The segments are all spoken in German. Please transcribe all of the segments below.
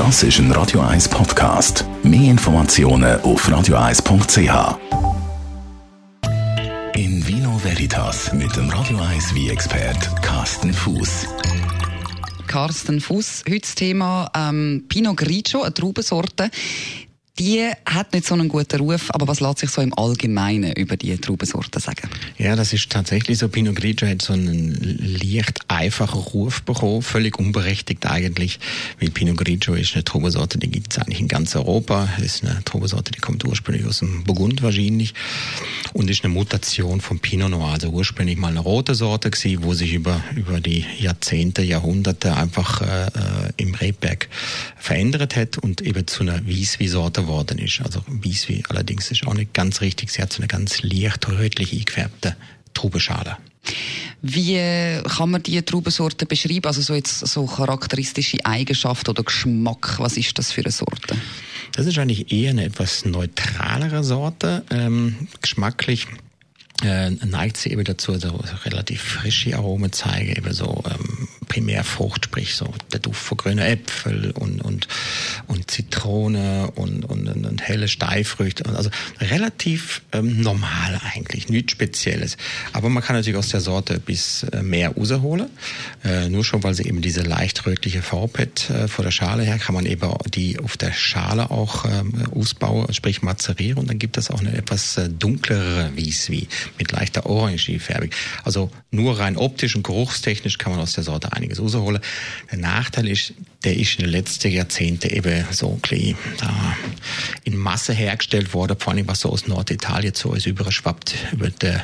Das ist ein Radio 1 Podcast. Mehr Informationen auf radio1.ch. In Vino Veritas mit dem Radio 1 wie expert Carsten Fuß. Carsten Fuß. Heute das Thema ähm, Pinot Grigio, eine Traubensorte die hat nicht so einen guten Ruf, aber was lässt sich so im Allgemeinen über die Traubensorte sagen? Ja, das ist tatsächlich so. Pinot Grigio hat so einen leicht einfachen Ruf bekommen, völlig unberechtigt eigentlich, weil Pinot Grigio ist eine Traubensorte, die gibt es eigentlich in ganz Europa. Es ist eine Traubensorte, die kommt ursprünglich aus dem Burgund wahrscheinlich und ist eine Mutation von Pinot Noir. Also ursprünglich mal eine rote Sorte gewesen, wo sich über, über die Jahrzehnte, Jahrhunderte einfach äh, äh im Rebberg verändert hat und eben zu einer Wieswi-Sorte geworden ist. Also Wieswi allerdings ist auch nicht ganz richtig. Sie hat so eine ganz leicht rötlich eingefärbte Traubenschale. Wie kann man diese Traubensorte beschreiben? Also so jetzt so charakteristische Eigenschaften oder Geschmack. Was ist das für eine Sorte? Das ist eigentlich eher eine etwas neutralere Sorte. Ähm, geschmacklich äh, neigt sie eben dazu, so relativ frische Aromen zeigen, eben so ähm, Primärfrucht, sprich so der Duft von grünen Äpfel und, und, und Zitrone und, und, und, und helle Steifrüchte. Also relativ ähm, normal eigentlich, nichts Spezielles. Aber man kann natürlich aus der Sorte bis äh, mehr rausholen. Äh, nur schon, weil sie eben diese leicht rötliche Farbe hat äh, von der Schale her, kann man eben die auf der Schale auch ähm, ausbauen, sprich mazerieren. Und dann gibt es auch eine etwas äh, dunklere Wieswi mit leichter Orange-Färbung. Also nur rein optisch und geruchstechnisch kann man aus der Sorte einiges rausholen. Der Nachteil ist, der ist in den letzten Jahrzehnten eben so ein bisschen da in Masse hergestellt worden, vor allem was so aus Norditalien zu uns überschwappt über, die,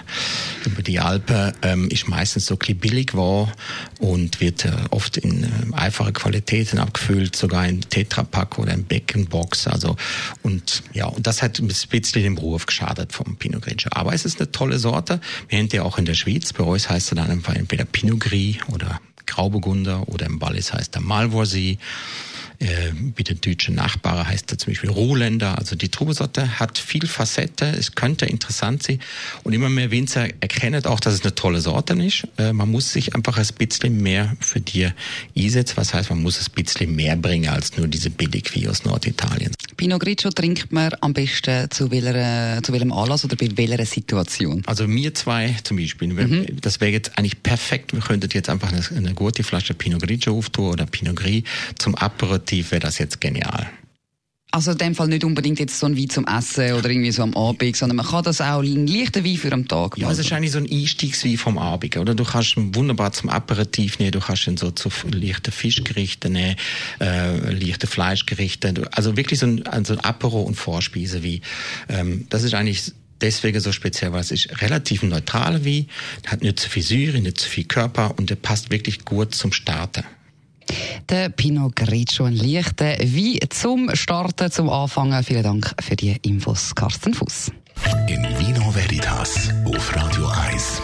über die Alpen, ähm, ist meistens so ein bisschen billig war und wird äh, oft in äh, einfache Qualitäten abgefüllt, sogar in Tetrapack oder in Beckenbox. Also und ja, und das hat ein bisschen dem Ruf geschadet vom Pinot Grigio. Aber es ist eine tolle Sorte. Wir haben die auch in der Schweiz. Bei uns heißt er dann einfach entweder Pinot Gris oder Grauburgunder oder im Wallis heißt er Malvoisie. Äh, wie der deutsche Nachbar heißt er zum Beispiel Ruhländer. Also die Trubesorte hat viel Facette, es könnte interessant sein und immer mehr Winzer erkennen auch, dass es eine tolle Sorte ist. Äh, man muss sich einfach ein bisschen mehr für die einsetzen, was heißt, man muss ein bisschen mehr bringen als nur diese billig wie aus Norditalien. Pinot Grigio trinkt man am besten zu, welcher, zu welchem Anlass oder bei welcher Situation? Also wir zwei zum Beispiel, mhm. das wäre jetzt eigentlich perfekt. Wir könnten jetzt einfach eine, eine gute Flasche Pinot Grigio auftun oder Pinot Gris zum Aperitif wäre das jetzt genial. Also in dem Fall nicht unbedingt jetzt so ein Wein zum Essen oder irgendwie so am Abend, sondern man kann das auch ein leichter Wein für am Tag machen. Ja, es ist eigentlich so ein Einstiegswein vom Abend, oder? Du kannst ihn wunderbar zum Aperitif nehmen, du kannst ihn so zu leichten Fischgerichten nehmen, äh, leichten Fleischgerichten, also wirklich so ein, also ein Apero- und Vorspeise wie. Ähm, das ist eigentlich deswegen so speziell, weil es ist relativ neutral wie, hat nicht zu viel Säure, nicht zu viel Körper und der passt wirklich gut zum Starten. Der Pinot Grigio, ein leichter wie zum Starten, zum Anfangen. Vielen Dank für die Infos, Carsten Fuß. In Vino Veritas auf Radio 1.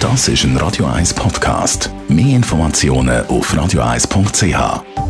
Das ist ein Radio 1 Podcast. Mehr Informationen auf radio1.ch.